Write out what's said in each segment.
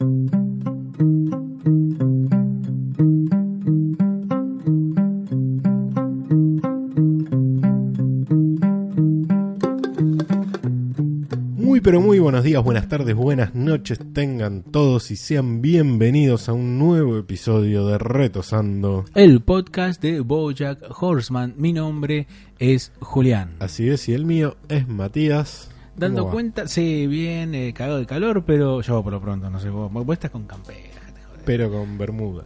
Muy pero muy buenos días, buenas tardes, buenas noches tengan todos y sean bienvenidos a un nuevo episodio de Retosando. El podcast de Bojack Horseman. Mi nombre es Julián. Así es, y el mío es Matías. Dando cuenta, sí, bien, eh, cagado de calor, pero yo por lo pronto, no sé, vos, vos estás con campera. joder. Pero con bermuda.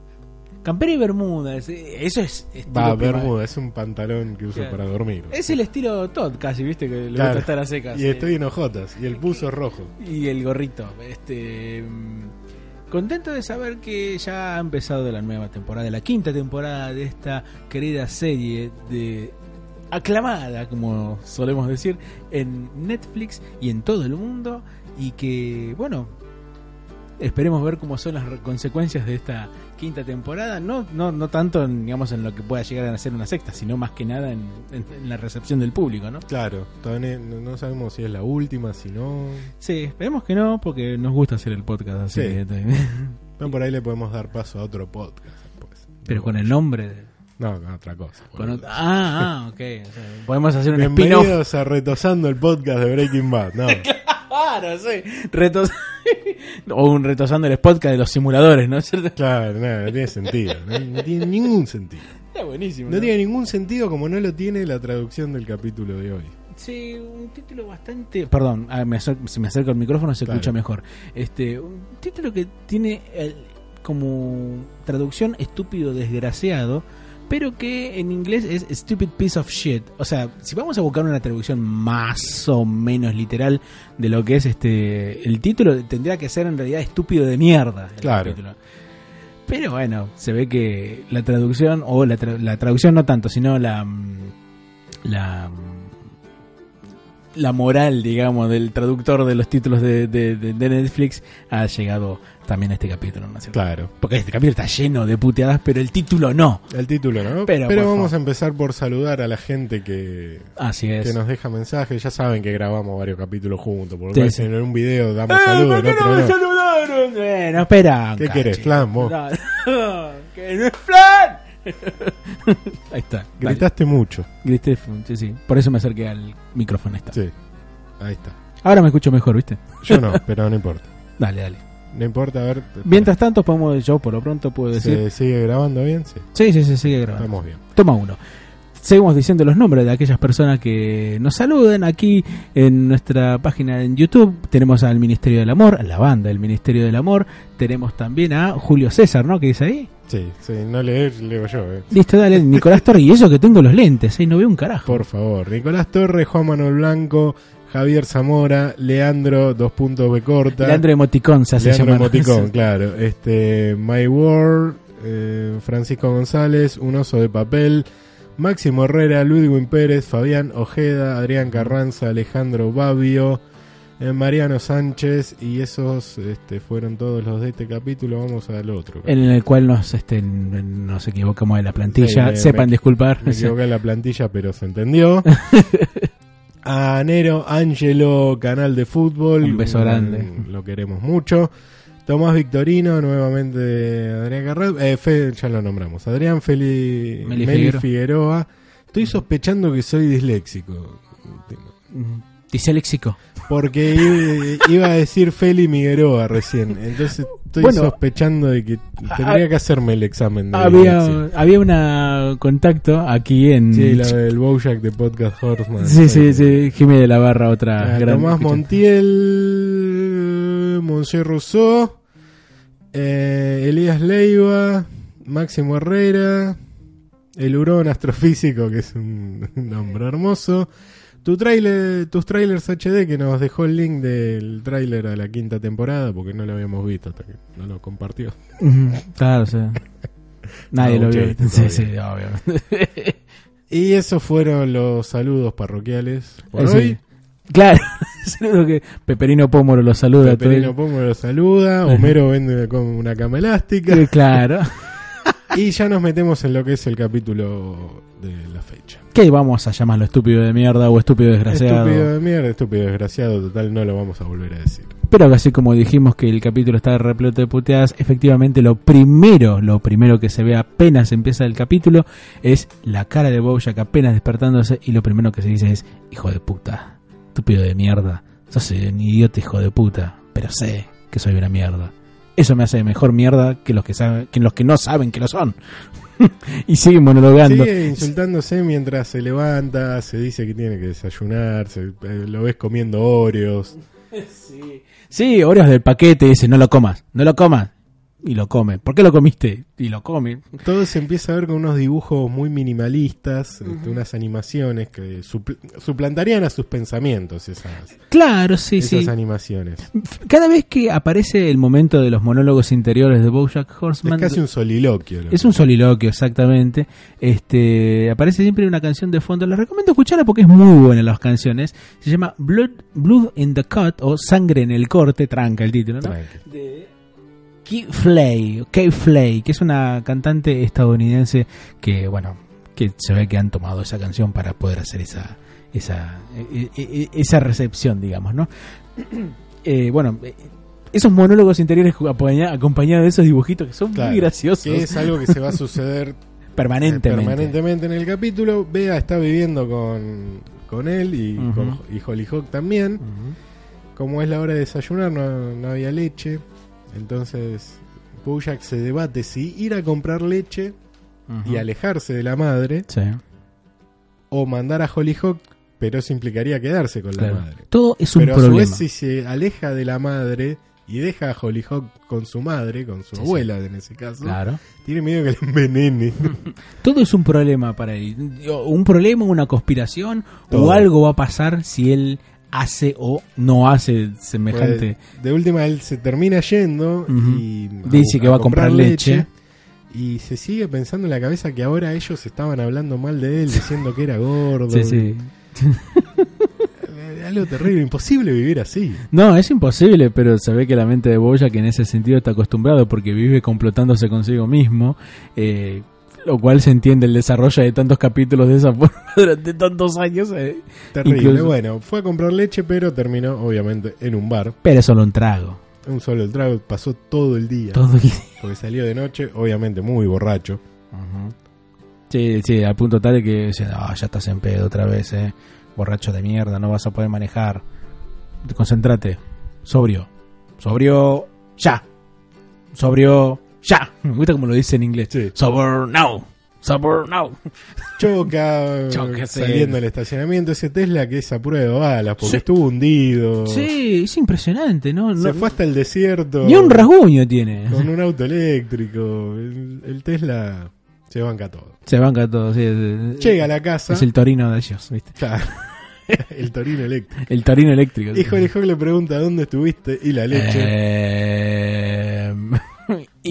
Campera y bermuda, es- eso es estilo Va, bermuda, es un pantalón que uso Claro. para dormir. Es el estilo Todd casi, viste, que le Claro. gusta estar a secas. Y estoy en hojotas, y el puso rojo. Y el gorrito. Este mm, contento de saber que ya ha empezado la nueva temporada, la quinta temporada de esta querida serie de aclamada, como solemos decir, en Netflix y en todo el mundo y que bueno, esperemos ver cómo son las consecuencias de esta quinta temporada, no no no tanto en, digamos en lo que pueda llegar a ser una sexta, sino más que nada en, en- en la recepción del público, ¿no? Claro, todavía no sabemos si es la última, si no. Sí, esperemos que no, porque nos gusta hacer el podcast así. Sí. que- Pero por ahí le podemos dar paso a otro podcast. después. Pero con el nombre. de- No, con otra cosa. con boludo. ot- ah, ah, ok. O sea, podemos hacer un spin-off. Bienvenidos a Retosando el podcast de Breaking Bad. No, Claro, sí. Retos... o un retosando el podcast de los simuladores, ¿no es cierto? claro, nada, no tiene sentido. No, no tiene ningún sentido. Está buenísimo. No ¿no? tiene ningún sentido como no lo tiene la traducción del capítulo de hoy. Sí, un título bastante. Perdón, ah, me acer- si me acerco al micrófono se Claro. escucha mejor. Este, un título que tiene el- como traducción estúpido desgraciado, pero que en inglés es stupid piece of shit. O sea, si vamos a buscar una traducción más o menos literal de lo que es este el título, tendría que ser en realidad estúpido de mierda. el Claro. título. Pero bueno, se ve que la traducción, o la, tra- la traducción no tanto, sino la. mm, la mm, la moral, digamos, del traductor de los títulos de, de- Netflix ha llegado también a este capítulo, ¿no es cierto? Claro. Porque este capítulo está lleno de puteadas, pero el título no. El título, ¿no? Pero, Pero, vamos favor. a empezar por saludar a la gente que, Así que es. nos deja mensajes. Ya saben que grabamos varios capítulos juntos. Por Sí, sí. en un video damos ¡Eh, saludos, ¿por qué no me no. saludaron? Bueno, espera. ¿Qué querés. Flan, vos? No, que no es flan. Ahí está. Gritaste mucho. Grité, sí, sí. Por eso me acerqué al micrófono. Ahí está. Sí. Ahí está. Ahora me escucho mejor, ¿viste? Yo no, pero no importa. Dale, dale. No importa, a ver. Mientras tanto, podemos, yo por lo pronto puedo decir. ¿Se sigue grabando bien? Sí. Sí, sí, sí, sigue grabando. Estamos bien. Toma uno. Seguimos diciendo los nombres de aquellas personas que nos saluden aquí en nuestra página en YouTube. Tenemos al Ministerio del Amor, a la banda del Ministerio del Amor. Tenemos también a Julio César, ¿no? ¿Qué dice ahí? Sí, sí, no leer, leo yo, eh. Listo, dale, Nicolás Torres. Y eso que tengo los lentes, ¿eh? No veo un carajo. Por favor. Nicolás Torres, Juan Manuel Blanco, Javier Zamora, Leandro, dos puntos B corta. Leandro Emoticón se hace Leandro. Emoticón, claro. Este, My World, eh, Francisco González, Un Oso de Papel, Máximo Herrera, Ludwig Pérez, Fabián Ojeda, Adrián Carranza, Alejandro Babio, eh, Mariano Sánchez, y esos este, fueron todos los de este capítulo. Vamos al otro. En el cual nos, este, nos equivocamos de la plantilla. Sí, Sepan me- disculpar. Me equivoqué la plantilla, pero se entendió. A Nero, Angelo, canal de fútbol. Un beso grande. Mm, Lo queremos mucho. Tomás Victorino, nuevamente Adrián Carral. Eh, Fe- ya lo nombramos. Adrián Feli, Meli Meli, Figueroa. Figueroa. Estoy sospechando que soy disléxico. Disléxico. Porque iba, a decir Feli Migueroa recién. Entonces estoy Bueno, sospechando de que tendría que hacerme el examen de Había, había una contacto aquí en. Sí, la del Bojack de Podcast Horseman. Sí, sí, sí, Jimmy de la Barra, otra Ah, gran Tomás escuchante. Montiel, Monsieur Rousseau, eh, Elías Leiva, Máximo Herrera, el Hurón Astrofísico, que es un nombre hermoso, Tu trailer, tus trailers HD que nos dejó el link del trailer a la quinta temporada porque no lo habíamos visto hasta que no lo compartió. Claro, sí. Nadie No, lo vio. Sí, sí, obviamente. Y esos fueron los saludos parroquiales por Eh, sí. Claro, saludo que Peperino Pómoro lo saluda. Peperino Pomo lo saluda, Homero vende con una cama elástica Sí, Claro. y ya nos metemos en lo que es el capítulo de la fecha. ¿Qué vamos a llamarlo estúpido de mierda o estúpido desgraciado? Estúpido de mierda, estúpido desgraciado, total no lo vamos a volver a decir. Pero así como dijimos que el capítulo está repleto de puteadas, efectivamente lo primero, lo primero que se ve apenas empieza el capítulo es la cara de Bojack apenas despertándose y lo primero que se dice es hijo de puta, estúpido de mierda, sos un idiota hijo de puta, pero sé que soy una mierda. Eso me hace mejor mierda que los que saben, que los que no saben que lo son. y sigue monologando. Sigue insultándose mientras se levanta, se dice que tiene que desayunar, se- eh, lo ves comiendo Oreos. Sí. Sí, Oreos del paquete dice, no lo comas, no lo comas. Y lo come. ¿Por qué lo comiste? Y lo come. Todo se empieza a ver con unos dibujos muy minimalistas, este, unas animaciones que supl- suplantarían a sus pensamientos esas, Claro, sí, esas sí. animaciones. Cada vez que aparece el momento de los monólogos interiores de Bojack Horseman, Es casi un soliloquio. lo es que- un soliloquio exactamente. Este aparece siempre una canción de fondo. Les recomiendo escucharla porque es muy buena las canciones. Se llama Blood, Blood in the Cut o Sangre en el corte, tranca el título, ¿no? De Kay Flay, Kay Flay, que es una cantante estadounidense que, bueno, que se ve que han tomado esa canción para poder hacer esa esa e- e- e- esa recepción, digamos, ¿no? Eh, bueno, eh, esos monólogos interiores acompaña- acompañados de esos dibujitos que son Claro, muy graciosos Que es algo que se va a suceder eh, permanentemente. permanentemente en el capítulo. Bea está viviendo con, con él y, Ujú. con, y Hollyhock también. Como es la hora de desayunar, no, no había leche. Entonces, Bojack se debate si ir a comprar leche y alejarse de la madre Sí, o mandar a Hollyhock, pero eso implicaría quedarse con claro. la madre. Todo es un Pero a su problema. vez, si se aleja de la madre y deja a Hollyhock con su madre, con su Sí, abuela en ese caso, Claro. tiene miedo que le envenene. Todo es un problema para él. Un problema, una conspiración Todo. o algo va a pasar si él hace o no hace semejante. Pues, de última, él se termina yendo y Dice que va a comprar leche. Y se sigue pensando en la cabeza que ahora ellos estaban hablando mal de él, diciendo que era gordo. Sí, sí. Algo terrible, imposible vivir así. No, es imposible, pero se ve que la mente de Boya, que en ese sentido está acostumbrado porque vive complotándose consigo mismo, eh, lo cual se entiende el desarrollo de tantos capítulos de esa forma durante tantos años. eh. Terrible. Incluso- Bueno, fue a comprar leche, pero terminó obviamente en un bar. Pero es solo un trago. Un solo el trago, pasó todo el día. Todo el día. Porque salió de noche, obviamente muy borracho. Sí, sí, al punto tal de que dice, "Ah, ya estás en pedo otra vez, eh. Borracho de mierda, no vas a poder manejar. Concentrate. Sobrio. Sobrio. Ya. Sobrio. Ya. Me gusta como lo dice en inglés. Sí. Sober now. Sober now. Choca, saliendo del estacionamiento. Ese Tesla que es a prueba de balas, porque Sí. estuvo hundido. Sí, es impresionante, ¿no? Se No- fue hasta el desierto. Ni un rasguño tiene. Con un auto eléctrico. El, el Tesla se banca todo. Se banca todo, sí. es- Llega a la casa. Es el torino de ellos, ¿viste? Claro. el Torino eléctrico. El torino eléctrico. Y Holly Hawk le pregunta dónde estuviste y la leche. Eh,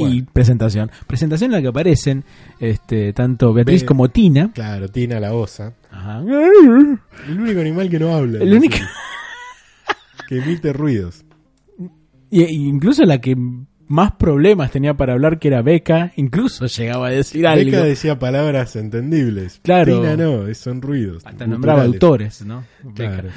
y presentación. Presentación en la que aparecen este, tanto Beatriz como Tina. Claro, Tina la osa. Ajá. El único animal que no habla. El único- Que emite ruidos. Y, y incluso la que más problemas tenía para hablar, que era Beca, incluso llegaba a decir algo. Beca decía palabras entendibles. Claro. Tina no, son ruidos. Hasta nombraba autores, ¿no? Beca. Claro.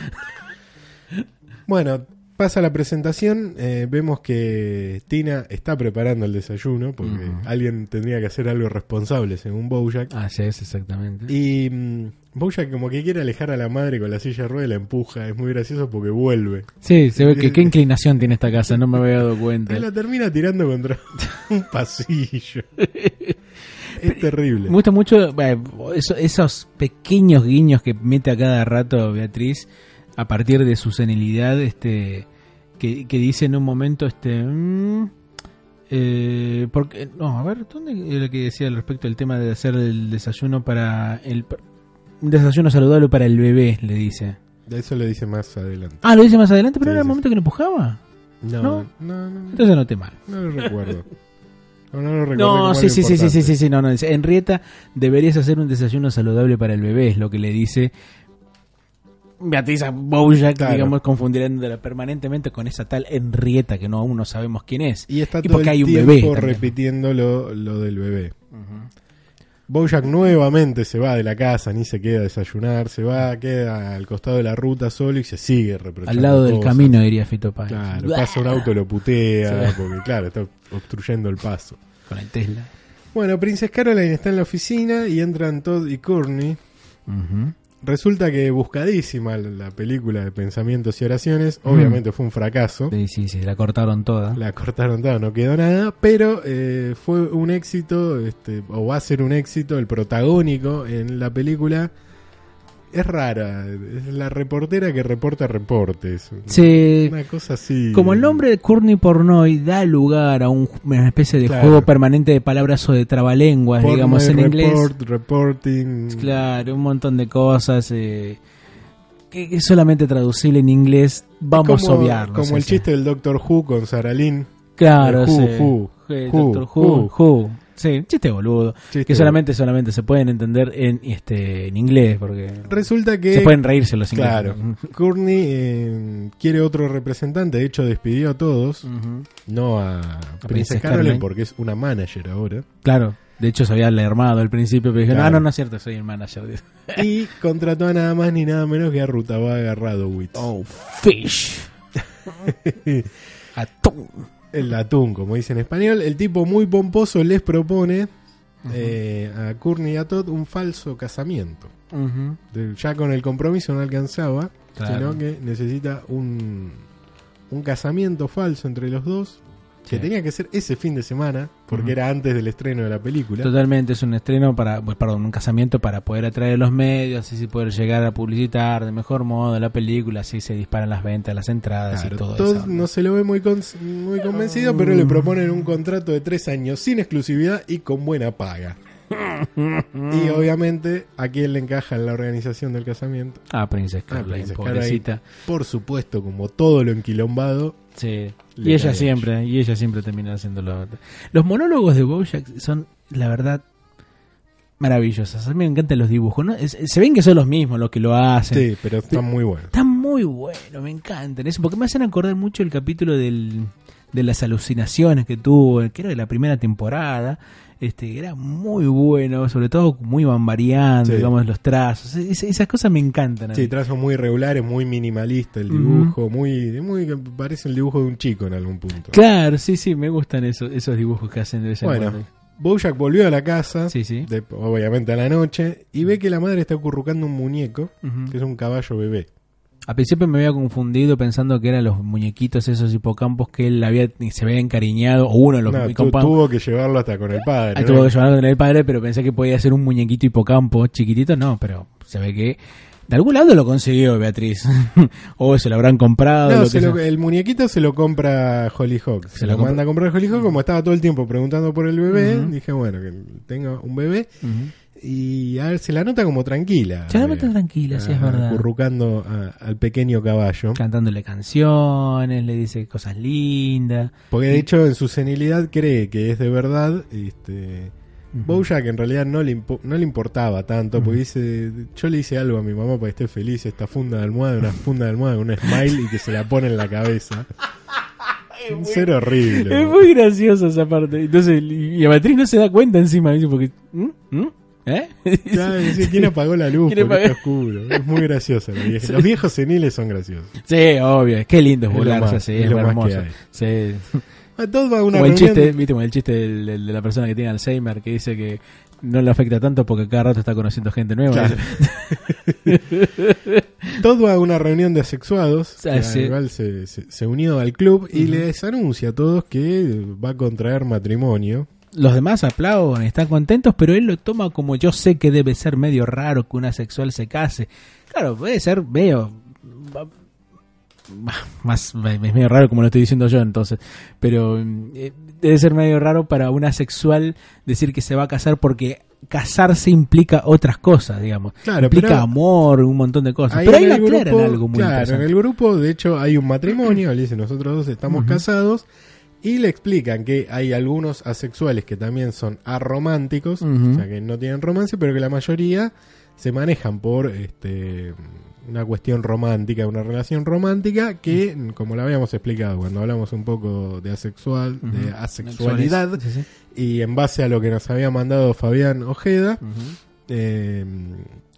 bueno, pasa la presentación. eh, vemos que Tina está preparando el desayuno porque alguien tendría que hacer algo responsable, según Bojack. Así es, exactamente. Y mm, Bojack, como que quiere alejar a la madre con la silla de rueda y la empuja. Es muy gracioso porque vuelve. Sí, se ve que qué inclinación tiene esta casa, no me había dado cuenta. Y la termina tirando contra un pasillo. es terrible. Me gusta mucho eh, eso- esos pequeños guiños que mete a cada rato Beatriz a partir de su senilidad, este, que, que dice en un momento, este, mm, eh, porque, no, a ver, ¿dónde era que decía al respecto del tema de hacer el desayuno para el, un desayuno saludable para el bebé, le dice. Eso lo dice más adelante. Ah, lo dice más adelante, pero era el momento que lo empujaba. No, ¿No? no, no, Entonces noté mal. no lo recuerdo. No, no lo No, sí, sí, sí, sí, sí, sí, sí, no, no. dice, Henrietta, deberías hacer un desayuno saludable para el bebé, es lo que le dice Beatriz a Bojack, Claro. digamos, confundiéndola permanentemente con esa tal Henrietta que no aún no sabemos quién es. Y está Y todo porque el hay un tiempo bebé repitiendo lo, lo del bebé. Bojack nuevamente se va de la casa, ni se queda a desayunar, se va, queda al costado de la ruta solo y se sigue reprochando Al lado del camino, diría Fito Páez. Claro, pasa un auto, lo putea, Sí. porque claro, está obstruyendo el paso. Con el Tesla. Bueno, Princess Caroline está en la oficina y entran Todd y Courtney. Ujú. Resulta que buscadísima la película de Pensamientos y Oraciones, obviamente fue un fracaso. Sí, sí, sí, la cortaron toda. La cortaron toda, no quedó nada, pero eh, fue un éxito, este, o va a ser un éxito, el protagónico en la película es rara, es la reportera que reporta reportes. Sí. Una cosa así. Como el nombre de Courtney Pornoy da lugar a un- una especie de Claro. juego permanente de palabras o de trabalenguas, digamos, en inglés. report, reporting. Claro, un montón de cosas eh, que, es solamente traducible en inglés. Vamos como, a obviarlo. Como el chiste del Doctor Who con Sarah Lynn. Claro, Who, sí. Who, Sí, Who, Doctor Who, Who. Sí, chiste boludo. Chiste. Que solamente solamente se pueden entender en este en inglés porque Resulta que se pueden reírse los ingleses. Claro. Courtney eh, quiere otro representante, de hecho despidió a todos, no a, Princess Princess porque es una manager ahora. Claro. De hecho se había alarmado al principio, pero dije, Claro. no, no, no es cierto, soy el manager. y contrató a nada más ni nada menos que a Rutabaga Radowitz. Oh, fish. Atún. El atún, como dice en español. El tipo muy pomposo les propone eh, a Courtney y a Todd un falso casamiento. De- Ya con el compromiso no alcanzaba, Claro. sino que necesita un, un casamiento falso entre los dos. Que Sí. tenía que ser ese fin de semana, porque era antes del estreno de la película. Totalmente, es un estreno para, pues, perdón, un casamiento para poder atraer a los medios, así poder llegar a publicitar de mejor modo la película, así se disparan las ventas, las entradas Claro, y todo eso. no se lo ve muy, con- muy convencido, pero le proponen un contrato de tres años sin exclusividad y con buena paga. y obviamente, ¿a quién le encaja en la organización del casamiento? Ah, Princess Ah, Caroline, Princess pobrecita. Por supuesto, como todo lo enquilombado, Sí. Y ella siempre, y ella siempre termina haciéndolo. Los monólogos de Bojack son, la verdad, maravillosos. A mí me encantan los dibujos. ¿no? Es- se ven que son los mismos los que lo hacen. sí, pero está muy bueno. Están muy buenos, me encantan. Eso, porque me hacen acordar mucho el capítulo del, de las alucinaciones que tuvo, que era de la primera temporada. Este, era muy bueno, sobre todo muy bambariando, Sí. digamos, los trazos. Es- esas cosas me encantan. Sí, trazos muy regulares, muy minimalista el dibujo, muy, muy parece el dibujo de un chico en algún punto. Claro, sí, sí, me gustan esos, esos dibujos que hacen de vez en Bueno, cuando. Bojack volvió a la casa, Sí, sí. de- obviamente a la noche, y ve que la madre está acurrucando un muñeco, que es un caballo bebé. A principio me había confundido pensando que eran los muñequitos esos hipocampos que él había se había encariñado, o uno de los No, tu- tuvo que llevarlo hasta con el padre. Ah, ¿no? tuvo que llevarlo con el padre, pero pensé que podía ser un muñequito hipocampo chiquitito, no, pero se ve que de algún lado lo consiguió Beatriz. o se lo habrán comprado. No, lo que lo- el muñequito se lo compra Hollyhock. Se, Se lo, lo manda a comprar Hollyhock, como estaba todo el tiempo preguntando por el bebé, dije, bueno, que tenga un bebé. Y a ver, se la nota como tranquila. Se la nota eh, tranquila, sí, es verdad. Acurrucando a- al pequeño caballo. Cantándole canciones, le dice cosas lindas. Porque de hecho en su senilidad cree que es de verdad. Este, Ujú. Bojack en realidad no le, no le importaba tanto, porque dice, yo le hice algo a mi mamá para que esté feliz, esta funda de almohada, una funda de almohada con un smile y que se la pone en la cabeza. Un ser horrible. Es muy gracioso esa parte. Entonces, y y a Beatriz no se da cuenta encima, dice, porque... ¿Mm? ¿Mm? ¿Eh? Claro, ¿Quién apagó la luz? ¿Quién Porque apagó? está oscuro. Es muy gracioso. Los viejos, los viejos seniles son graciosos. sí, obvio. Qué lindo es Es lo volarse más- así, es es, lo más hermoso. Sí. A todos va a una Como el chiste, viste, el chiste del- del- de la persona que tiene Alzheimer que dice que no le afecta tanto porque cada rato está conociendo gente nueva. Claro. Todd va a una reunión de asexuados, Ah, sí. igual se, se- se unió al club y Ujú. les anuncia a todos que va a contraer matrimonio. Los demás aplauden, están contentos, pero él lo toma como yo sé que debe ser medio raro que una sexual se case. Claro, puede ser medio... Más, es medio raro como lo estoy diciendo yo entonces, pero mm, eh, debe ser medio raro para una sexual decir que se va a casar porque casarse implica otras cosas, digamos. Claro, implica amor, un montón de cosas. pero ahí el aclaran grupo- algo muy claro, en el grupo, de hecho, hay un matrimonio, le dicen nosotros dos estamos casados, y le explican que hay algunos asexuales que también son arománticos, o sea que no tienen romance, pero que la mayoría se manejan por este una cuestión romántica, una relación romántica que, como lo habíamos explicado cuando hablamos un poco de asexual, de asexualidad, Sí, sí. y en base a lo que nos había mandado Fabián Ojeda. Eh,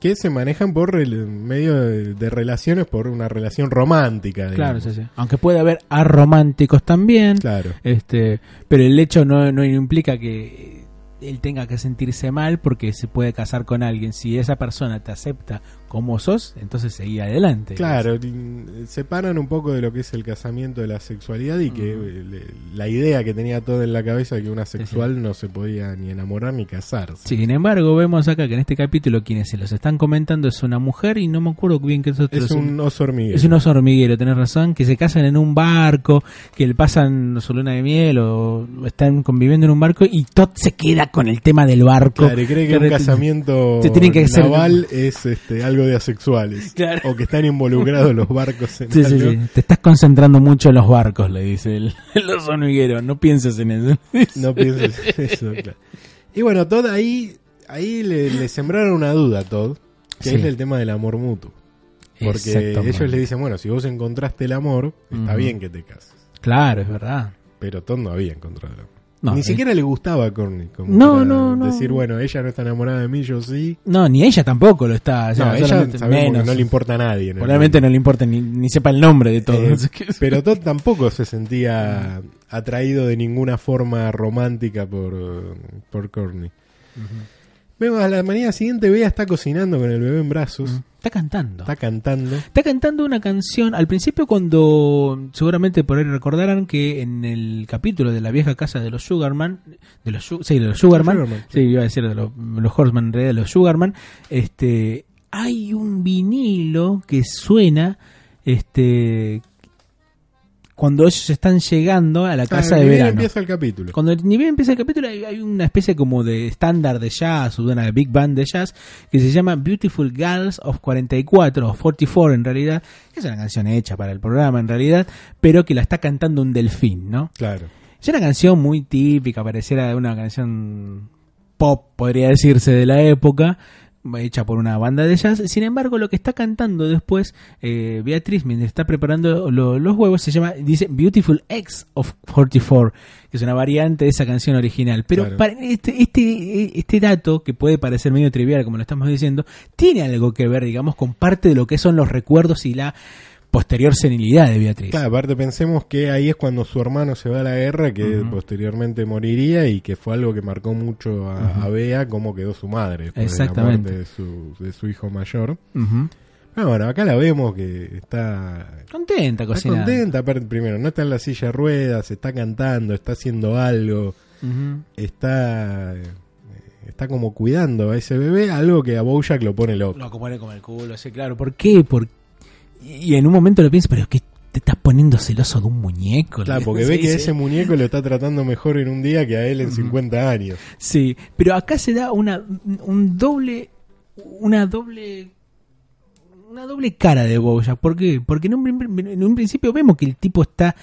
que se manejan por el medio de, de relaciones, por una relación romántica. Claro, sí, sí. Aunque puede haber arománticos también. Claro. Este, pero el hecho no, no implica que él tenga que sentirse mal porque se puede casar con alguien. Si esa persona te acepta como sos, entonces seguí adelante. Claro, y, separan un poco de lo que es el casamiento de la sexualidad y que eh, le- la idea que tenía todo en la cabeza que una sexual no se podía ni enamorar ni casarse. Sin embargo, vemos acá que en este capítulo quienes se los están comentando es una mujer y no me acuerdo bien qué es otro. Es un oso hormiguero. Es un oso hormiguero, tenés razón, que se casan en un barco, que le pasan su luna de miel o están conviviendo en un barco y Todd se queda con el tema del barco. Claro, y cree que un re- casamiento Se que hacer- es este, algo de asexuales. Claro. O que están involucrados los barcos en Sí, algo. sí. Te estás concentrando mucho en los barcos, le dice el, el oso hormiguero. No pienses en eso. No pienses eso, claro. Y bueno, Todd ahí, ahí le, le sembraron una duda a Todd, que Sí. es el tema del amor mutuo. Porque ellos le dicen, bueno, si vos encontraste el amor, está bien que te cases. Claro, es verdad. Pero Todd no había encontrado el amor. No, Ni eh, siquiera le gustaba a Courtney. Como No, no, no. Decir, bueno, ella no está enamorada de mí, yo sí. No, ni ella tampoco lo está. no, ella menos. no le importa a nadie. Probablemente no le importa ni, ni sepa el nombre de todo. Eh, pero Todd tampoco se sentía atraído de ninguna forma romántica por, por Courtney. Vemos a la mañana siguiente, Bea está cocinando con el bebé en brazos, Está cantando. está cantando. Está cantando una canción. Al principio, cuando seguramente por ahí recordarán que en el capítulo de la vieja casa de los Sugarman, de los, sí, de los Sugarman, Sugarman, sí, iba a decir de los, los Horseman, en realidad de los Sugarman, este, hay un vinilo que suena, este, cuando ellos están llegando a la casa Ah, de ni bien verano. empieza el capítulo. Cuando ni bien empieza el capítulo hay, hay una especie como de estándar de jazz o de una big band de jazz que se llama Beautiful Girls of 44 o 44 en realidad, que es una canción hecha para el programa en realidad, pero que la está cantando un delfín, ¿no? Claro. Es una canción muy típica, pareciera una canción pop, podría decirse, de la época, hecha por una banda de jazz. Sin embargo, lo que está cantando después eh, Beatriz, mientras está preparando lo- los huevos, se llama, dice Beautiful X of 44, que es una variante de esa canción original. Pero Claro. para este, este, este dato, que puede parecer medio trivial, como lo estamos diciendo, tiene algo que ver, digamos, con parte de lo que son los recuerdos y la posterior senilidad de Beatriz. Claro, aparte pensemos que ahí es cuando su hermano se va a la guerra, que posteriormente moriría y que fue algo que marcó mucho a, Bea, cómo quedó su madre Exactamente. la muerte de su, de su hijo mayor. Pero bueno, acá la vemos que está, Contenta está cocinando. contenta. primero, no está en la silla de ruedas, está cantando, está haciendo algo, está, eh, está como cuidando a ese bebé, algo que a Bojack lo pone loco. Lo pone como el culo, sí, claro. ¿Por qué? Por... Y en un momento lo pienso, pero es que te estás poniendo celoso de un muñeco. Claro, porque ve que ese muñeco lo está tratando mejor en un día que a él en Ujú. 50 años. Sí, pero acá se da una un doble una doble una doble cara de Bojack. ¿Por qué? Porque en un, prim- en un principio vemos que el tipo está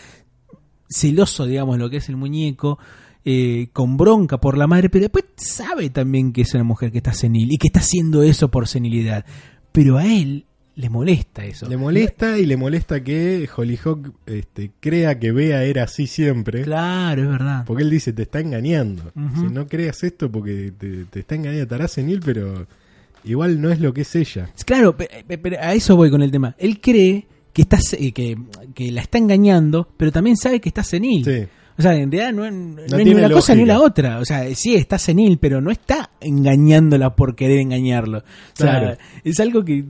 celoso, digamos, lo que es el muñeco, eh, con bronca por la madre, pero después sabe también que es una mujer que está senil y que está haciendo eso por senilidad. Pero a él le molesta eso. Le molesta y le molesta que Hollyhock este, crea que Bea era así siempre. Claro, es verdad. Porque él dice, te está engañando. Ujú. Si no creas esto porque te, te está engañando, estará senil, pero igual no es lo que es ella. Claro, pe- pe- pero a eso voy con el tema. Él cree que está eh, que, que la está engañando, pero también sabe que está senil. Sí. O sea, en realidad no, es- no es ni una cosa ni la otra. O sea, sí está senil, pero no está engañándola por querer engañarlo. O sea, Claro. es algo que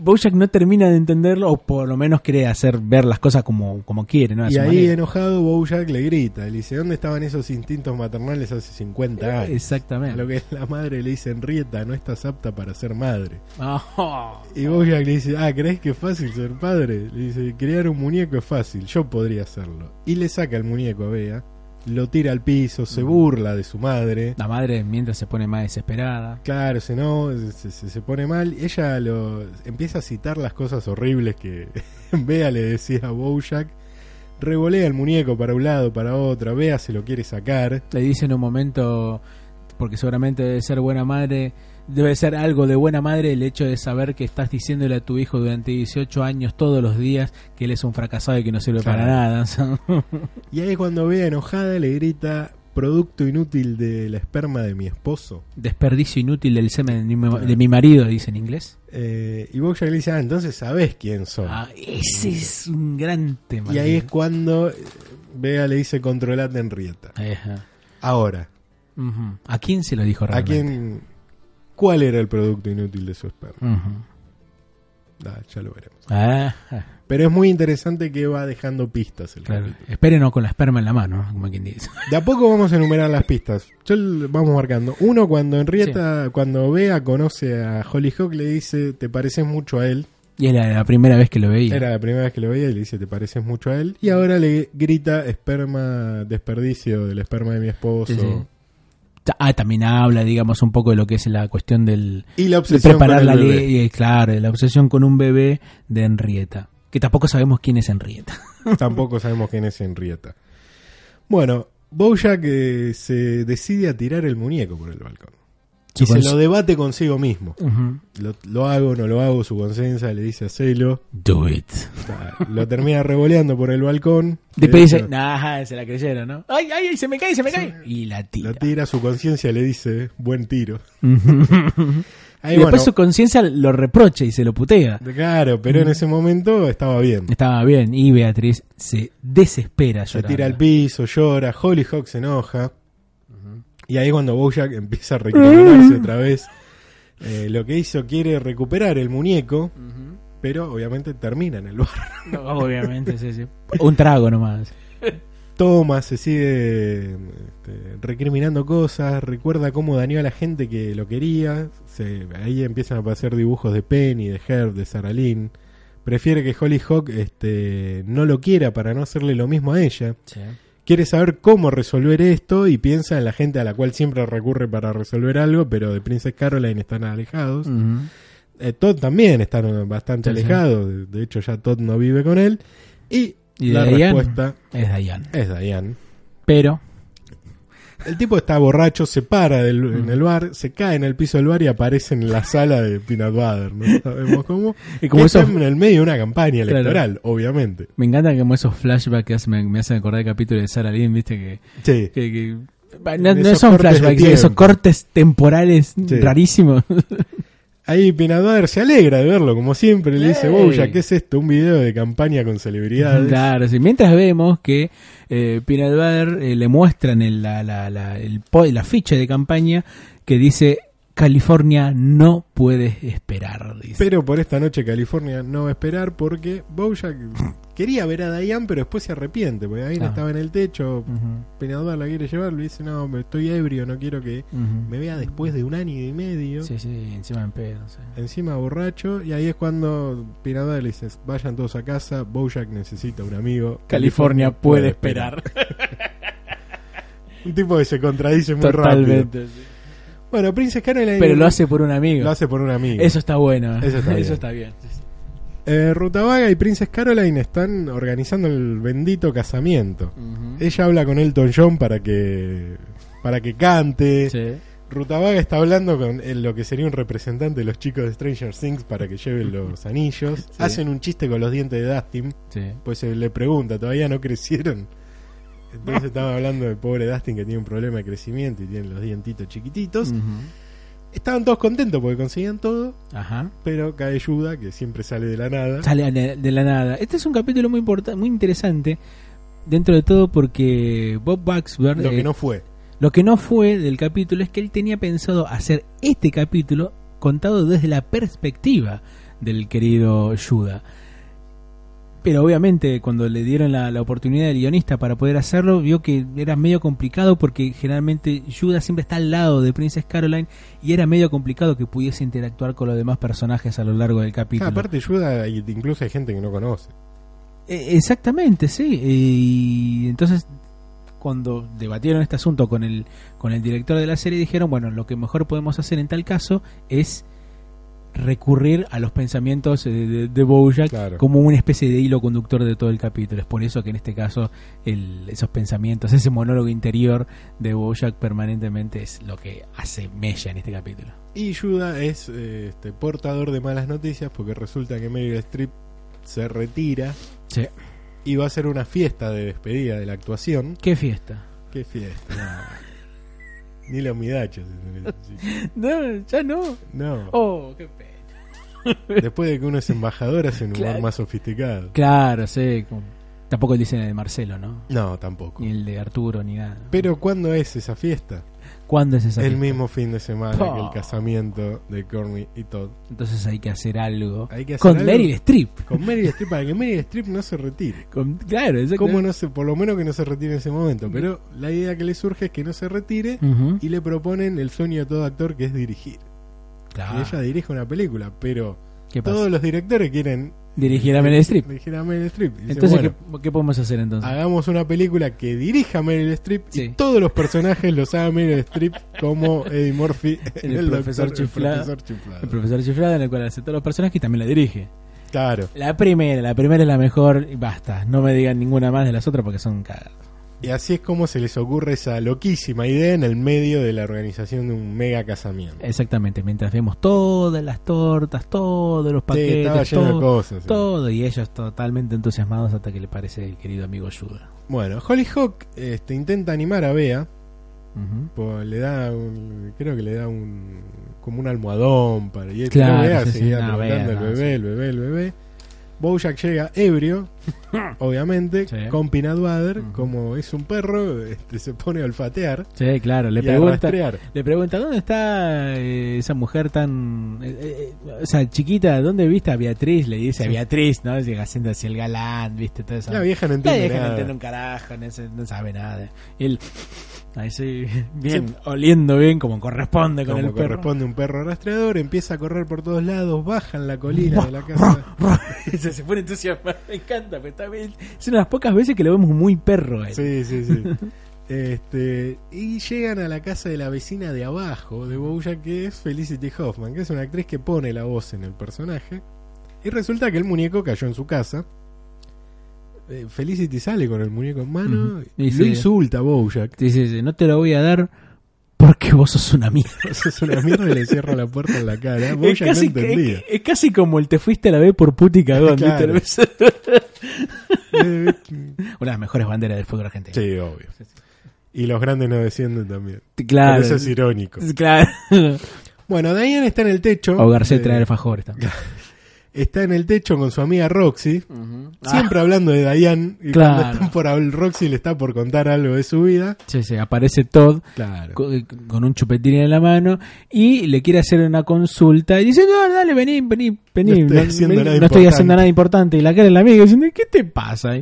Bojack no termina de entenderlo, o por lo menos quiere hacer ver las cosas como, como quiere, ¿no? A Y ahí manera. enojado Bojack le grita, le dice, ¿dónde estaban esos instintos maternales hace 50 años? A Exactamente. lo que la madre le dice, Henrietta, no estás apta para ser madre. Oh. Y Bojack le dice, ah, ¿crees que es fácil ser padre? Le dice, crear un muñeco es fácil, yo podría hacerlo. Y le saca el muñeco a Bea lo tira al piso, se burla de su madre. La madre mientras se pone más desesperada. Claro, se no, se, se- pone mal. Ella lo empieza a citar las cosas horribles que Bea le decía a Bojack. Revolea el muñeco para un lado, para otro. Bea se lo quiere sacar. Le dice en un momento, porque seguramente debe ser buena madre, debe ser algo de buena madre el hecho de saber que estás diciéndole a tu hijo durante 18 años todos los días que él es un fracasado y que no sirve para nada. Y ahí es cuando Bea enojada le grita: Producto inútil de la esperma de mi esposo. Desperdicio inútil del semen de mi, Claro. de mi marido, dice en inglés. Eh, y Bojack le dice: Ah, entonces sabes quién son. Ah, ese es un gran tema. y ahí es cuando eh, Bea le dice: Controlate Henrietta. Ajá. Ahora. ¿A quién se lo dijo ¿a realmente? quién? ¿Cuál era el producto inútil de su esperma? Ah, ya lo veremos. Ah, Pero es muy interesante que va dejando pistas el claro. Espérenos con la esperma en la mano, como quien dice. De a poco vamos a enumerar las pistas. Yo vamos marcando. Uno, cuando Henrietta, cuando Bea conoce a Hollyhock, le dice, te pareces mucho a él. Y era la primera vez que lo veía. Era la primera vez que lo veía y le dice, te pareces mucho a él. Y ahora le grita, esperma, desperdicio del esperma de mi esposo. Sí, sí. Ah, también habla, digamos, un poco de lo que es la cuestión del Y la de obsesión preparar con la bebé. ley, eh, claro, de la obsesión con un bebé de Henrietta. Que tampoco sabemos quién es Henrietta. Tampoco sabemos quién es Henrietta. Bueno, Bojack eh, se decide a tirar el muñeco por el balcón. Y se lo debate consigo mismo. Lo, lo hago, no lo hago, su conciencia le dice hacelo. Do it. Lo termina revoleando por el balcón. Después De dice, nah, se la creyeron, ¿no? Ay, ay, ay, se me cae, se me cae. Y la tira. Lo tira, su conciencia le dice, buen tiro. Ahí, y después bueno, su conciencia lo reprocha y se lo putea. Claro, pero en ese momento estaba bien. Estaba bien. Y Beatriz se desespera Se llorando. tira al piso, llora, Hollyhock se enoja. Y ahí cuando Bojack empieza a recriminarse otra vez. eh, lo que hizo quiere recuperar el muñeco, pero obviamente termina en el bar. No, obviamente, sí, sí. Un trago nomás. Toma, se sigue este, recriminando cosas, recuerda cómo dañó a la gente que lo quería. Se, ahí empiezan a aparecer dibujos de Penny, de Herb, de Sarah Lynn. Prefiere que Hollyhock este, no lo quiera para no hacerle lo mismo a ella. Quiere saber cómo resolver esto y piensa en la gente a la cual siempre recurre para resolver algo, pero de Princess Caroline están alejados. Eh, Todd también están bastante Sí, sí. alejados. De- De hecho, ya Todd no vive con él. Y, Y la Diane respuesta es Diane. es Diane. Pero, El tipo está borracho, se para del- en el bar, se cae en el piso del bar y aparece en la sala de Peanut Butter. No sabemos cómo. y como Está esos, en el medio de una campaña Claro. electoral, obviamente. me encanta como esos flashbacks me, me hacen acordar el capítulo de Sarah Lynn, viste que, Sí. que- que- no, son flashbacks, esos cortes temporales Sí. rarísimos. Ahí Butter se alegra de verlo, como siempre. Le dice, Ey. Boya, ¿qué es esto? Un video de campaña con celebridades. Claro, sí. Mientras vemos que eh, eh, le muestran el, la, la, la, el la ficha de campaña que dice California no puedes esperar. Dice. Pero por esta noche California no va a esperar porque Bojack quería ver a Diane, pero después se arrepiente, porque Diane estaba en el techo, Butter la quiere llevar, le dice, no, me estoy ebrio, no quiero que me vea después de un año y medio. Sí, sí, encima en pedo. sí. Encima borracho, y ahí es cuando Butter le dice, vayan todos a casa, Bojack necesita un amigo. California puede esperar. un tipo que se contradice muy rápido. Totalmente. sí. Bueno, Princess Caroline Pero lo hace por un amigo. lo hace por un amigo. Eso está bueno. Eso está bien. Eh, Rutabaga y Princess Caroline están organizando el bendito casamiento. Ella habla con Elton John para que para que cante. Sí. Rutabaga está hablando con el- lo que sería un representante de los chicos de Stranger Things para que lleven los anillos. Hacen un chiste con los dientes de Dustin. Sí. Pues se le pregunta, ¿todavía no crecieron? Entonces estaban hablando del pobre Dustin que tiene un problema de crecimiento y tiene los dientitos chiquititos. Estaban todos contentos porque conseguían todo, Ajá. pero cae Yuda, que siempre sale de la nada. Sale de de la nada. Este es un capítulo muy importante, muy interesante dentro de todo porque Bob Baxter Lo que eh, no fue. lo que no fue del capítulo es que él tenía pensado hacer este capítulo contado desde la perspectiva del querido Yuda. Pero obviamente cuando le dieron la, la oportunidad del guionista para poder hacerlo, vio que era medio complicado porque generalmente Yuda siempre está al lado de Princess Caroline y era medio complicado que pudiese interactuar con los demás personajes a lo largo del capítulo. Ah, aparte Yuda, y incluso hay gente que no conoce. Eh, Exactamente, sí. Y entonces cuando debatieron este asunto con el, con el director de la serie, dijeron, bueno, lo que mejor podemos hacer en tal caso es recurrir a los pensamientos de, de, de Bojack Claro. como una especie de hilo conductor de todo el capítulo. Es por eso que en este caso el- esos pensamientos, ese monólogo interior de Bojack permanentemente es lo que hace mella en este capítulo. Y Yuda es eh, este, portador de malas noticias porque resulta que Meryl Streep se retira Sí. y va a hacer una fiesta de despedida de la actuación. ¿Qué fiesta? ¿Qué fiesta? Ni los midachos. No, ya no. No. Oh, qué pena. Después de que uno es embajador, hace un humor Claro. más sofisticado. Claro, sí. Tampoco el diseño de Marcelo, ¿no? No, tampoco. Ni el de Arturo, ni nada. Pero ¿cuándo es esa fiesta? ¿Cuándo es esa El fiesta? mismo fin de semana que el casamiento de Courtney y Todd. Entonces hay que hacer algo. Hay que hacer con algo. Meryl Streep. Con Meryl Streep, para que Meryl Streep no se retire. Con- claro, exacto. ¿Cómo no se, por lo menos que no se retire en ese momento? Pero la idea que le surge es que no se retire y le proponen el sueño de todo actor que es dirigir. Claro. Y ella dirige una película, pero todos los directores quieren Dirigir a Meryl Streep. dirigir a Meryl Streep. Dice, Entonces, bueno, ¿qué, qué podemos hacer entonces? hagamos una película que dirija a Meryl Streep Sí. y todos los personajes los haga Meryl Streep como Eddie Murphy en El el, profesor Doctor- el chiflado. profesor chiflado. El profesor Chiflado, en el cual hace todos los personajes y también la dirige. Claro. La primera, la primera es la mejor y basta. No me digan ninguna más de las otras porque son cagadas. Y así es como se les ocurre esa loquísima idea en el medio de la organización de un mega casamiento. Exactamente, mientras vemos todas las tortas, todos los Sí, paquetes, todo, cosas. sí. todo, y ellos totalmente entusiasmados hasta que le parece el querido amigo Yuda. Bueno, Hollyhock este, intenta animar a Bea, pues, le da un, creo que le da un como un almohadón para y Claro, Bea sí, sí, seguía no, levantando Bea, el bebé, sí. el bebé, el bebé. Bojack llega ebrio, obviamente, Sí. con butter, Ujú. como es un perro, este, se pone a olfatear Sí, claro, le a pregunta, le pregunta, ¿dónde está eh, esa mujer tan, eh, eh, o sea, chiquita, ¿dónde viste a Beatriz? Le dice a Sí. Beatriz, ¿no? Llega haciendo hacia el galán, ¿viste? Toda esa... La vieja no La entiende vieja no nada. entiende un carajo, no, se- no sabe nada. Y él, ahí sí, bien, oliendo bien como corresponde con como el perro. corresponde un perro rastreador, empieza a correr por todos lados, baja en la colina de la casa. se, se pone entusiasmado, me encanta, pero está bien. Es una de las pocas veces que lo vemos muy perro. a él. Sí, sí, sí. Este, y llegan a la casa de la vecina de abajo de Bojack, que es Felicity Hoffman, que es una actriz que pone la voz en el personaje. Y resulta que el muñeco cayó en su casa. Eh, Felicity sale con el muñeco en mano y Y lo insulta a Bojack. Sí, sí, sí, no te lo voy a dar porque vos sos una mierda. Eso es una mierda y le cierra la puerta en la cara. Es Bojack no casi, que- entendía. es, es casi como el te fuiste a la B por puti cagón. Eh, Una de las mejores banderas del fútbol argentino. sí, obvio. Y los grandes no descienden también. Claro. Por eso es irónico. Claro. Bueno, Diane está en el techo. O García de- trae alfajores también. Está en el techo con su amiga Roxy, siempre hablando de Diane, y Ah. Claro. cuando están por hablar, Roxy le está por contar algo de su vida. Sí, sí, aparece Todd Claro. eh, con un chupetín en la mano y le quiere hacer una consulta y dice, no, dale, vení, vení, vení, No estoy haciendo nada no estoy importante". haciendo nada importante. Y la cara de la amiga diciendo, ¿qué te pasa?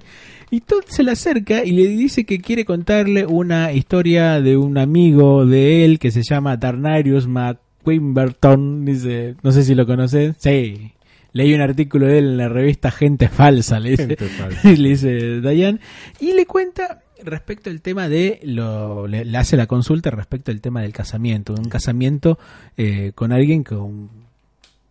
Y, Todd se le acerca y le dice que quiere contarle una historia de un amigo de él que se llama Darnarius McQuimberton. Dice, no sé si lo conoces. Sí. Leí un artículo de él en la revista Gente Falsa, le dice. Falsa. Le dice Dayan y le cuenta respecto al tema de lo le, le hace la consulta respecto al tema del casamiento un casamiento eh, con alguien con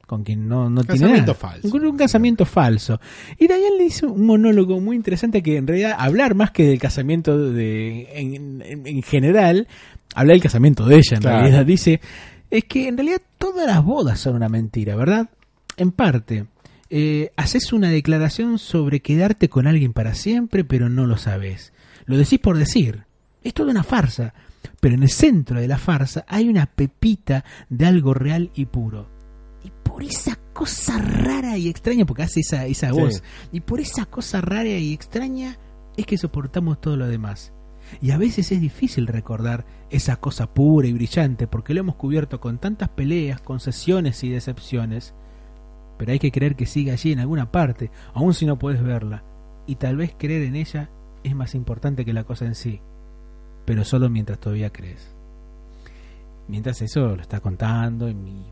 con quien no, no tiene nada. falso. Un, un casamiento falso. Y Dayan le hizo un monólogo muy interesante que en realidad hablar más que del casamiento de en, en- en general, habla del casamiento de ella en Claro. realidad. Dice, es que en realidad todas las bodas son una mentira, ¿verdad? En parte. Eh, haces una declaración sobre quedarte con alguien para siempre, pero no lo sabes. Lo decís por decir. Es toda una farsa. Pero en el centro de la farsa hay una pepita de algo real y puro. Y por esa cosa rara y extraña, porque hace esa, esa Sí. voz, y por esa cosa rara y extraña es que soportamos todo lo demás. Y a veces es difícil recordar esa cosa pura y brillante, porque lo hemos cubierto con tantas peleas, concesiones y decepciones. Pero hay que creer que sigue allí en alguna parte, aun si no puedes verla. Y tal vez creer en ella es más importante que la cosa en sí. Pero solo mientras todavía crees. Mientras eso lo está contando y, mi-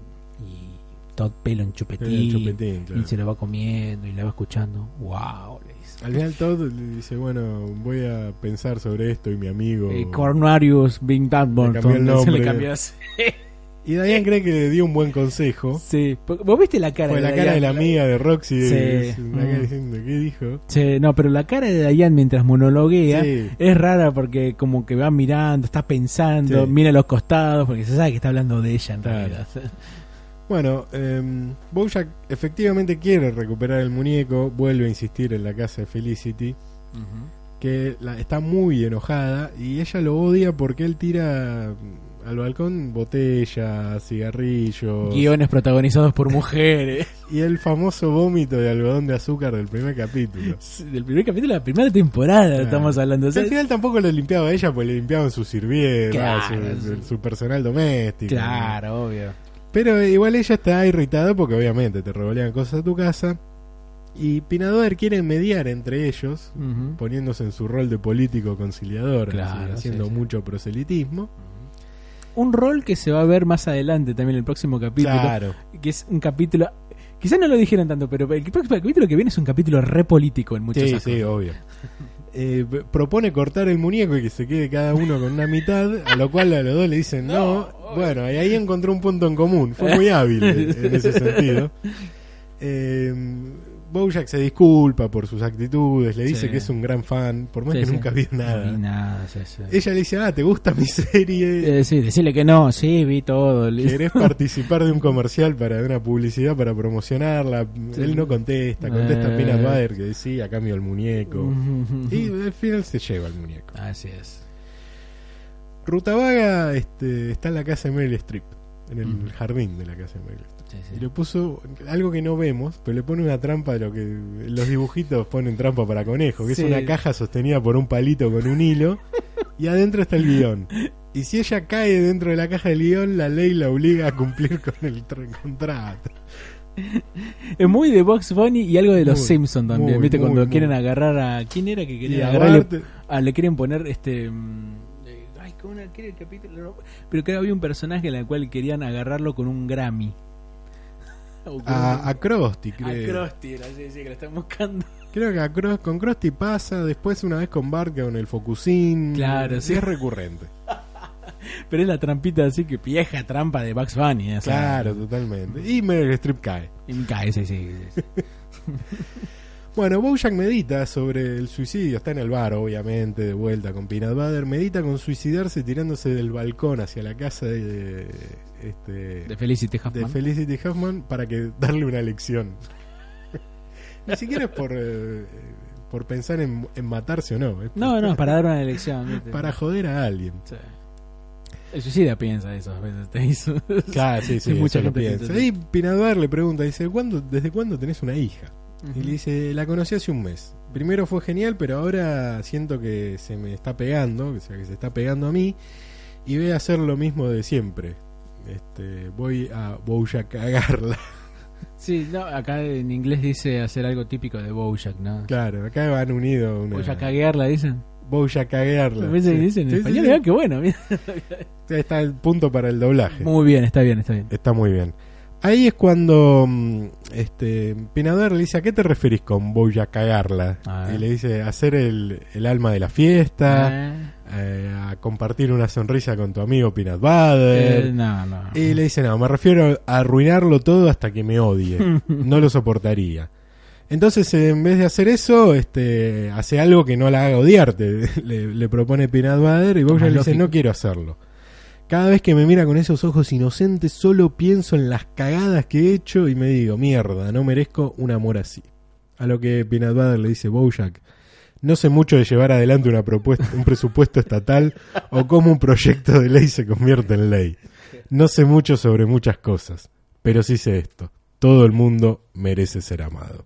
y todo pelo en chupetín, en chupetín, claro. y se lo va comiendo y la va escuchando. Wow, le dice. Al final Todd le dice, bueno, voy a pensar sobre esto y mi amigo... Eh, Cornarius Bing Dunbarton, se le cambió así. Y Diane cree que le dio un buen consejo. Sí, ¿vos viste la cara Fue la cara Diane? de la amiga de Roxy. Sí. es cara Mm. diciendo, ¿qué dijo? Sí, no, pero la cara de Diane mientras monologuea Sí. es rara porque como que va mirando, está pensando, Sí. mira a los costados porque se sabe que está hablando de ella en Claro. realidad. Bueno, eh, Bojack efectivamente quiere recuperar el muñeco, vuelve a insistir en la casa de Felicity, que la- está muy enojada y ella lo odia porque él tira al balcón botellas, cigarrillos Guiones protagonizados por mujeres. y el famoso vómito de algodón de azúcar del primer capítulo. Del primer capítulo de la primera temporada estamos hablando. O sea, al final tampoco lo limpiaba ella, pues le limpiaban Claro, su, sí. su personal doméstico. claro, obvio. Pero igual ella está irritada porque obviamente te revolean cosas a tu casa. Y Pinadoer quiere mediar entre ellos, poniéndose en su rol de político conciliador, Claro, así, haciendo sí, sí. mucho proselitismo. Un rol que se va a ver más adelante también en el próximo capítulo. Claro, Que es un capítulo. Quizás no lo dijeron tanto, pero el próximo capítulo que viene es un capítulo re político en muchos sí, aspectos. sí, obvio. Eh, propone cortar el muñeco y que se quede cada uno con una mitad, a lo cual a los dos le dicen no. Bueno, y ahí encontró un punto en común. Fue muy hábil en ese sentido. Eh, Bojack se disculpa por sus actitudes, le dice Sí. que es un gran fan, por más Sí, que sí. nunca vio No nada. vi nada. Ella le dice, ah, ¿te gusta mi serie? Eh, sí, decirle que no, sí, vi todo. ¿Querés participar de un comercial para de una publicidad para promocionarla? Él no contesta, contesta Eh. Peanut Butter que sí, a cambio el muñeco. Y al final se lleva el muñeco. Así es. Ruta Vaga este, está en la casa de Meryl Streep, en el Mm. jardín de la casa de Meryl Streep. Sí, Y le puso algo que no vemos, pero le pone una trampa de lo que los dibujitos ponen trampa para conejo, que Sí. es una caja sostenida por un palito con un hilo y adentro está el guion. Y si ella cae dentro de la caja del guion, la ley la obliga a cumplir con el tra- contrato. Es muy de Box Bunny y algo de los Muy, Simpsons también. muy, ¿Viste? muy, Cuando quieren agarrar a. ¿Quién era que quería a agarrarle? Bart, Ah, le quieren poner este. mm, eh, Ay, ¿cómo era? ¿Qué era el capítulo? Pero creo que había un personaje en el cual querían agarrarlo con un Grammy. A, a Krusty, a creo. Krusty, era así, sí, que lo están buscando. Creo que a Kros- con Krusty pasa, después una vez con Bart con el Focusín. Claro, sí. Es recurrente. Pero es la trampita así que vieja trampa de Bugs Bunny. sea, Claro, totalmente. Y Meryl Streep cae. Y me cae, sí, sí, sí. Bueno, Bojack medita sobre el suicidio, está en el bar, obviamente, de vuelta con Peanut Butter, medita con suicidarse tirándose del balcón hacia la casa de, este, De Felicity de Huffman. Felicity Huffman para que darle una lección. Ni siquiera es por, eh, por pensar en, en matarse o no, es no, no, para dar una elección. ¿viste? para joder a alguien. Sí. El suicida piensa eso a veces. Te hizo. Claro, sí, sí, mucha gente piensa. Y Butter le pregunta, dice, ¿cuándo, ¿desde cuándo tenés una hija? Y le dice, la conocí hace un mes. Primero fue genial, pero ahora siento que se me está pegando, o sea, que se está pegando a mí, y voy a hacer lo mismo de siempre. Este, voy a a cagarla. Sí, no, acá en inglés dice hacer algo típico de Bojack, ¿no? Claro, acá van unido una... Bojack caguearla, dicen. A cagarla. A veces Sí. dicen en Sí, español, sí. mirá qué bueno. mira. Está el punto para el doblaje. Muy bien, está bien, está bien. Está muy bien. Ahí es cuando mm, este, Pinador le dice, ¿a qué te referís con a cagarla? A ver. Y le dice, hacer el, el alma de la fiesta, Eh, eh, a compartir una sonrisa con tu amigo Peanut Butter. eh, no, no. Y le dice, no, me refiero a arruinarlo todo hasta que me odie. no lo soportaría. Entonces, en vez de hacer eso, este, hace algo que no la haga odiarte. le, le propone Peanut Butter y Más le dice, no quiero hacerlo. Cada vez que me mira con esos ojos inocentes, solo pienso en las cagadas que he hecho y me digo, mierda, no merezco un amor así. A lo que Peanut Butter le dice, Bojack, no sé mucho de llevar adelante una propuesta, un presupuesto estatal o cómo un proyecto de ley se convierte en ley. No sé mucho sobre muchas cosas, pero sí sé esto. Todo el mundo merece ser amado.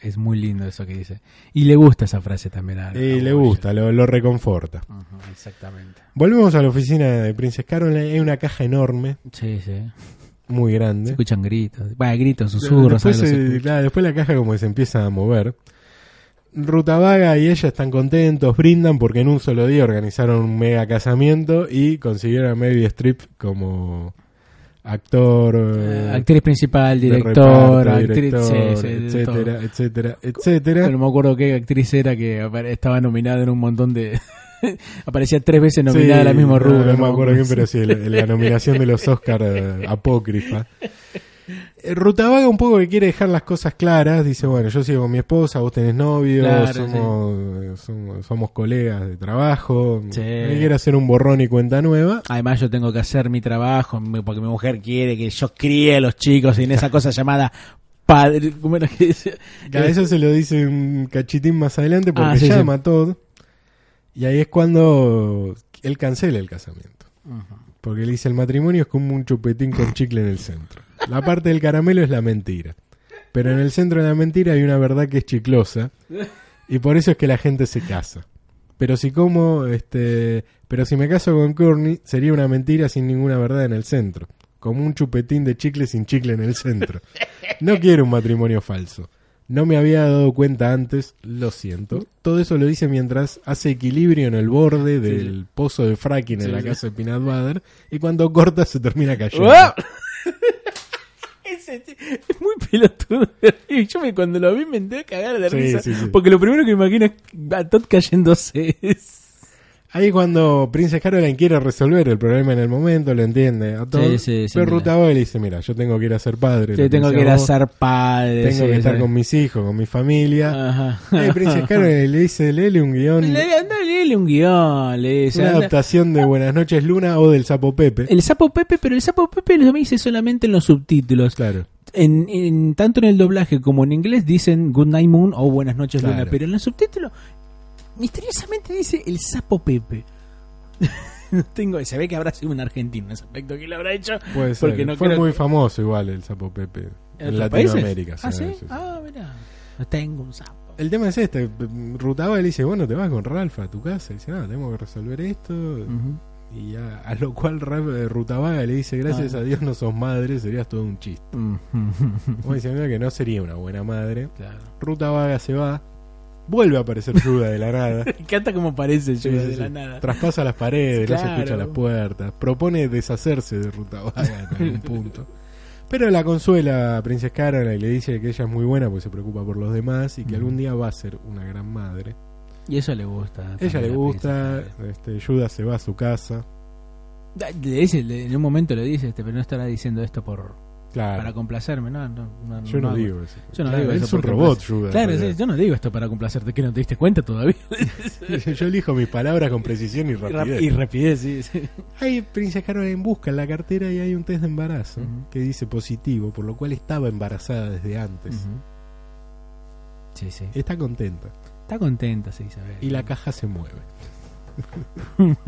Es muy lindo eso que dice. Y le gusta esa frase también a, Y a le gusta, lo, lo reconforta. Exactamente. Volvemos a la oficina de Princess Caroline. Hay una caja enorme, Sí, sí. muy Se grande. escuchan gritos. Bueno, gritos, susurros. después, algo se se- después la caja como que se empieza a mover. Ruta Vaga y ella están contentos, brindan porque en un solo día organizaron un mega casamiento y consiguieron a Meryl Streep como actor, eh, actriz principal, director, reparto, actriz, director, sí, sí, de etcétera, todo. etcétera, etcétera. No me acuerdo qué actriz era que estaba nominada en un montón de. Aparecía tres veces nominada Sí, al mismo no, rubro. No, me acuerdo bien, pero sí, la, la nominación de los Oscar eh, apócrifa. Eh, Rutavaga un poco que quiere dejar las cosas claras, dice, bueno, yo sigo con mi esposa, vos tenés novio, Claro, somos, somos, somos colegas de trabajo, Sí. quiere hacer un borrón y cuenta nueva. Además, yo tengo que hacer mi trabajo porque mi mujer quiere que yo críe a los chicos en esa cosa llamada padre. ¿Cómo era que decía? A eso se lo dice un cachitín más adelante porque Ah, sí, llama a Todd y ahí es cuando él cancela el casamiento. Porque le dice el matrimonio es como un chupetín con chicle en el centro. La parte del caramelo es la mentira. Pero en el centro de la mentira hay una verdad que es chiclosa. Y por eso es que la gente se casa. Pero si como, este, pero si me caso con Courtney, sería una mentira sin ninguna verdad en el centro. Como un chupetín de chicle sin chicle en el centro. No quiero un matrimonio falso. No me había dado cuenta antes, lo siento. Todo eso lo dice mientras hace equilibrio en el borde del pozo de fracking en la sí. casa de Peanut Butter. Y cuando corta se termina cayendo. ¡Ah! Es muy pelotudo. Y yo me, cuando lo vi me entré a cagar de Sí, risa. sí, sí. Porque lo primero que me imagino es a Todd cayéndose. Ahí cuando Princess Caroline quiere resolver el problema en el momento, lo entiende a todo. Sí, sí, sí, pero. Rutabaga le dice, mira, yo tengo que ir a ser padre. Sí, tengo que ir a ser padre. Tengo que estar con mis hijos, con mi familia. Ajá. Ahí Princess Caroline le dice, léele un guion, Le, anda, léele un guion. Le dice, una anda- adaptación de Buenas noches Luna o del Sapo Pepe. El sapo Pepe, pero el sapo Pepe lo dice solamente en los subtítulos. Claro. En, en- tanto en el doblaje como en inglés dicen Good Night Moon o Buenas noches Luna, Claro. pero en los subtítulos misteriosamente dice el sapo Pepe. no tengo, se ve que habrá sido un argentino en ese aspecto que lo habrá hecho. Puede ser. Porque no Fue muy que- famoso igual el Sapo Pepe en, Latinoamérica. Ah, sí. Ah, mira. Tengo un sapo. El tema es este, Rutabaga le dice, bueno, te vas con Ralph a tu casa. Y dice, no, tenemos que resolver esto. Y ya, a lo cual eh, Rutabaga le dice, gracias Ah. a Dios no sos madre, serías todo un chiste. Como diciendo que no sería una buena madre. Claro. Rutabaga se va, vuelve a aparecer Yuda de la nada. Me encanta cómo parece Sí, yo sí, de sí. la nada. Traspasa las paredes, no se escucha las puertas. Propone deshacerse de Rutabaga en algún punto. Pero la consuela a Princess Caroline y le dice que ella es muy buena porque se preocupa por los demás y que Ujú. algún día va a ser una gran madre. Y eso le gusta. ella le gusta, este, Yuda se va a su casa. Le dice, en un momento le dice, este, pero no estará diciendo esto por Claro, para complacerme, no, no, no- yo no digo eso. Yo no Claro, digo él eso es un robot, pues. Claro, en sí, yo no digo esto para complacerte, que no te diste cuenta todavía. yo elijo mis palabras con precisión y y, rap- rapidez. y rapidez, sí, sí. Ahí Princess Caroline busca en la cartera y hay un test de embarazo que dice positivo, por lo cual estaba embarazada desde antes. Sí, sí. Está contenta. Está contenta, sí, Isabel. Y la caja se mueve.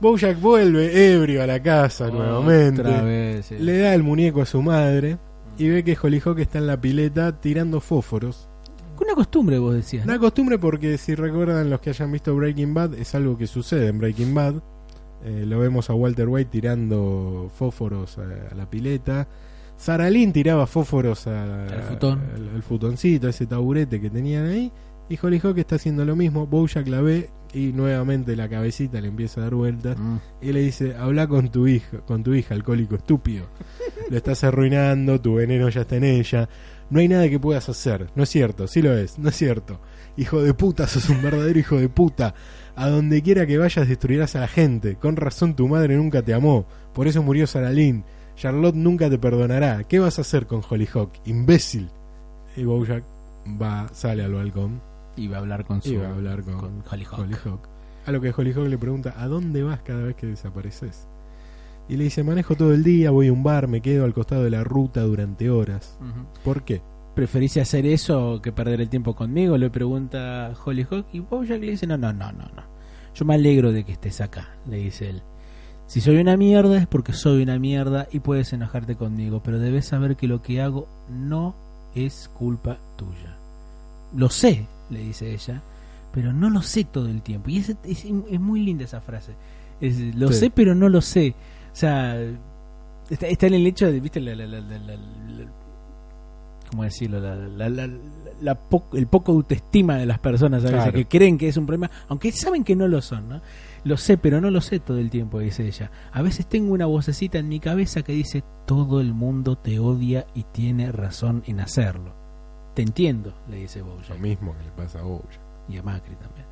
Bojack vuelve ebrio a la casa nuevamente. Vez, sí. Le da el muñeco a su madre y ve que Hollyhock está en la pileta tirando fósforos. Una costumbre, vos decías. Una costumbre porque si recuerdan los que hayan visto Breaking Bad, es algo que sucede en Breaking Bad. Eh, lo vemos a Walter White tirando fósforos a, a la pileta. Sarah Lynn tiraba fósforos a- Al futón. al, al futoncito, a ese taburete que tenían ahí. Y Hollyhock está haciendo lo mismo. Bojack la ve y nuevamente la cabecita le empieza a dar vueltas. Mm. Y le dice, habla con tu hija, con tu hija, alcohólico estúpido. Lo estás arruinando, tu veneno ya está en ella. No hay nada que puedas hacer. No es cierto, sí lo es, no es cierto. Hijo de puta, sos un verdadero hijo de puta. A donde quiera que vayas destruirás a la gente. Con razón tu madre nunca te amó. Por eso murió Sarah Lynn. Charlotte nunca te perdonará. ¿Qué vas a hacer con Hollyhock? Imbécil. Y Bojack va, sale al balcón Va a hablar con su. va a hablar con, con Hollyhock. Hollyhock. A lo que Hollyhock le pregunta, ¿a dónde vas cada vez que desapareces? Y le dice, manejo todo el día, voy a un bar, me quedo al costado de la ruta durante horas. Ujú. ¿Por qué? ¿Preferís hacer eso que perder el tiempo conmigo? Le pregunta Hollyhock. Y Bojack le dice: No, no, no, no, no. Yo me alegro de que estés acá, le dice él. Si soy una mierda es porque soy una mierda y puedes enojarte conmigo, pero debes saber que lo que hago no es culpa tuya. Lo sé, le dice ella, pero no lo sé todo el tiempo. Y es, es, es muy linda esa frase. Es, lo Sí. sé, pero no lo sé. O sea, está, está en el hecho de, viste, la, la- la- ¿cómo decirlo? Po- el poco autoestima de las personas a veces Claro. que creen que es un problema, aunque saben que no lo son, ¿no? Lo sé, pero no lo sé todo el tiempo, dice ella. A veces tengo una vocecita en mi cabeza que dice, todo el mundo te odia y tiene razón en hacerlo. Te entiendo, le dice Lo Bojack. mismo que le pasa a Bojack. Y a Macri también.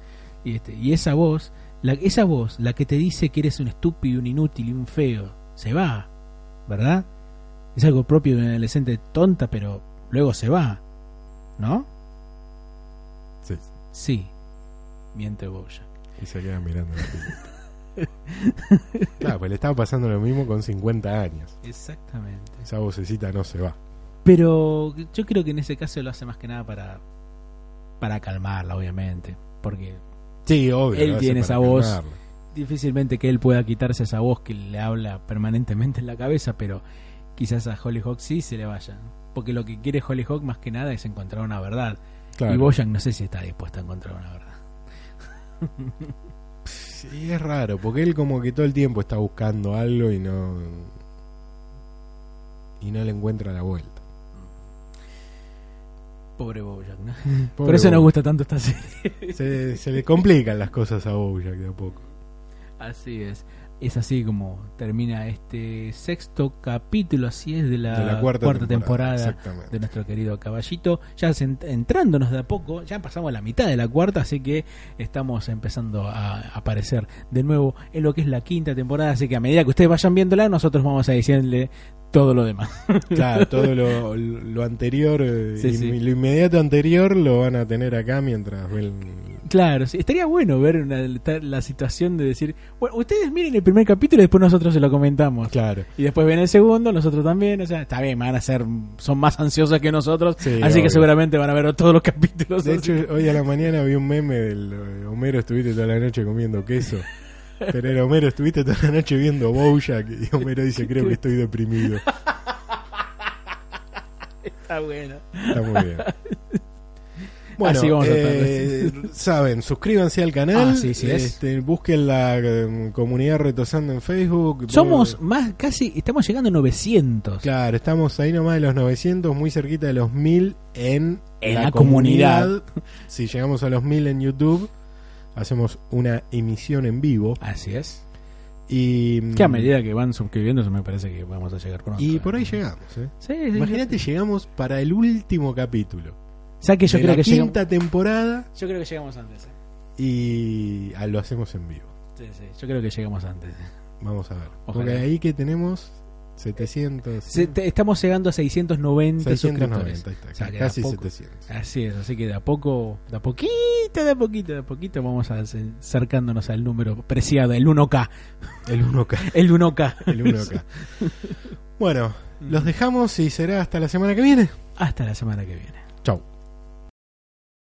Y, este, y esa voz, la, esa voz, la que te dice que eres un estúpido, un inútil y un feo, se va, ¿verdad? Es algo propio de un adolescente tonta, pero luego se va, ¿no? Sí. Sí, miente Bojack. Y se queda mirando la claro, pues le estaba pasando lo mismo con 50 años. Exactamente. Esa vocecita no se va. Pero yo creo que en ese caso lo hace más que nada para para calmarla, obviamente, porque Sí, obvio. Él tiene esa voz. calmarla. difícilmente que él pueda quitarse esa voz que le habla permanentemente en la cabeza, pero quizás a Hollyhock sí se le vaya, porque lo que quiere Hollyhock más que nada es encontrar una verdad, Claro. y Boyan no sé si está dispuesto a encontrar una verdad. Sí, es raro, porque él como que todo el tiempo está buscando algo y no... Y no le encuentra la vuelta. Pobre Bojack, ¿no? Pobre Por eso nos Bojack. gusta tanto esta serie. Se, se le complican las cosas a Bojack de a poco. Así es. Es así como termina este sexto capítulo, así es, de la, de la cuarta, temporada, Exactamente. de nuestro querido caballito. Ya entrándonos de a poco, ya pasamos la mitad de la cuarta, así que estamos empezando a aparecer de nuevo en lo que es la quinta temporada. Así que a medida que ustedes vayan viéndola, nosotros vamos a decirle todo lo demás. Claro, todo lo, lo anterior, eh, Sí, lo inmediato anterior lo van a tener acá mientras ven... Claro, sí, estaría bueno ver una- la situación de decir, bueno, ustedes miren el primer capítulo y después nosotros se lo comentamos. Claro. Y después ven el segundo, nosotros también, o sea, está bien, van a ser, son más ansiosos que nosotros, Sí, así que seguramente van a ver todos los capítulos. De así hecho, hoy a la mañana vi un meme del eh, Homero, estuviste toda la noche comiendo queso. Pero era Homero, estuviste toda la noche viendo Bojack y Homero dice, creo que estoy deprimido. está bueno. Está muy bien. Bueno, Así vamos a eh, saben, suscríbanse al canal, Ah, sí, sí es. este, busquen la eh, comunidad Retosando en Facebook. Somos Por- más, casi, estamos llegando a 900. Claro, estamos ahí nomás de los 900, muy cerquita de los 1000 en, En la comunidad. Si llegamos a los 1000 en YouTube, hacemos una emisión en vivo. Así es. Y, Que a medida que van suscribiéndose me parece que vamos a llegar pronto. y por ahí llegamos. ¿eh? Sí, sí, Imagínate, llegamos para el último capítulo. O sea que yo de creo la que llegamos, quinta temporada yo creo que llegamos antes. eh. y ah, lo hacemos en vivo. Sí, sí, yo creo que llegamos antes. Vamos a ver. Ojalá. Porque ahí que tenemos 700. Se- te- estamos llegando a 690, 690, suscriptores. está, casi poco- 700. Así es, así que de a poco, de a poquito, de a poquito, de a poquito vamos acercándonos al número preciado, el 1K. El 1K. El 1K. El 1K. bueno, los dejamos y será hasta la semana que viene. Hasta la semana que viene. Chau.